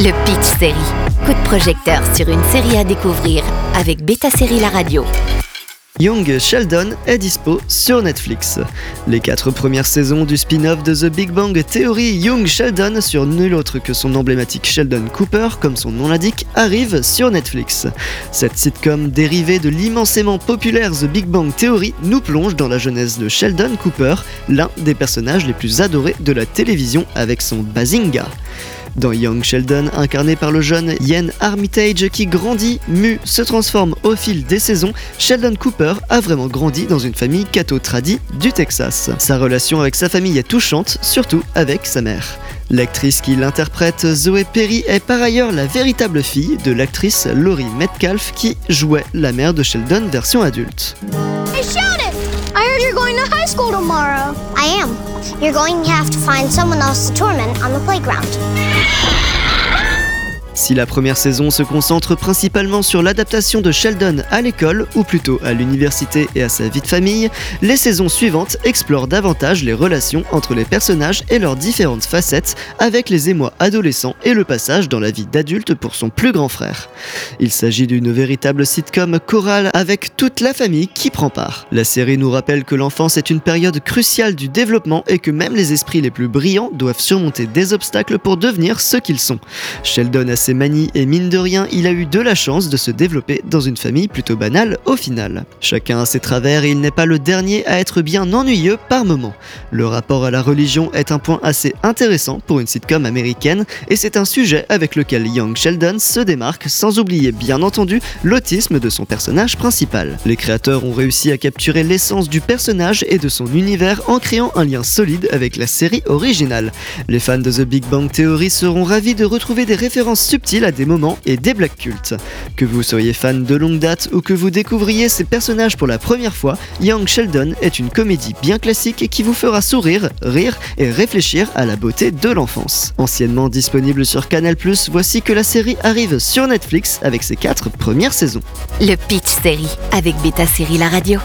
Le Pitch Série. Coup de projecteur sur une série à découvrir avec Beta Série La Radio. Young Sheldon est dispo sur Netflix. Les quatre premières saisons du spin-off de The Big Bang Theory Young Sheldon sur nul autre que son emblématique Sheldon Cooper, comme son nom l'indique, arrivent sur Netflix. Cette sitcom dérivée de l'immensément populaire The Big Bang Theory nous plonge dans la jeunesse de Sheldon Cooper, l'un des personnages les plus adorés de la télévision avec son Bazinga. Dans Young Sheldon, incarné par le jeune Ian Armitage qui grandit, mue, se transforme au fil des saisons, Sheldon Cooper a vraiment grandi dans une famille catho-tradie du Texas. Sa relation avec sa famille est touchante, surtout avec sa mère. L'actrice qui l'interprète, Zoé Perry, est par ailleurs la véritable fille de l'actrice Laurie Metcalf qui jouait la mère de Sheldon version adulte. Hey, Sheldon! I heard you're going to high school tomorrow. I am. You're going to have to find someone else to torment on the playground. Si la première saison se concentre principalement sur l'adaptation de Sheldon à l'école, ou plutôt à l'université et à sa vie de famille, les saisons suivantes explorent davantage les relations entre les personnages et leurs différentes facettes, avec les émois adolescents et le passage dans la vie d'adulte pour son plus grand frère. Il s'agit d'une véritable sitcom chorale avec toute la famille qui prend part. La série nous rappelle que l'enfance est une période cruciale du développement et que même les esprits les plus brillants doivent surmonter des obstacles pour devenir ce qu'ils sont. Sheldon a ses manies et mine de rien, il a eu de la chance de se développer dans une famille plutôt banale au final. Chacun a ses travers et il n'est pas le dernier à être bien ennuyeux par moments. Le rapport à la religion est un point assez intéressant pour une sitcom américaine et c'est un sujet avec lequel Young Sheldon se démarque sans oublier bien entendu l'autisme de son personnage principal. Les créateurs ont réussi à capturer l'essence du personnage et de son univers en créant un lien solide avec la série originale. Les fans de The Big Bang Theory seront ravis de retrouver des références à des moments et des blagues cultes. Que vous soyez fan de longue date ou que vous découvriez ces personnages pour la première fois, Young Sheldon est une comédie bien classique qui vous fera sourire, rire et réfléchir à la beauté de l'enfance. Anciennement disponible sur Canal+, voici que la série arrive sur Netflix avec ses quatre premières saisons. Le Pitch Série avec Beta Série La Radio.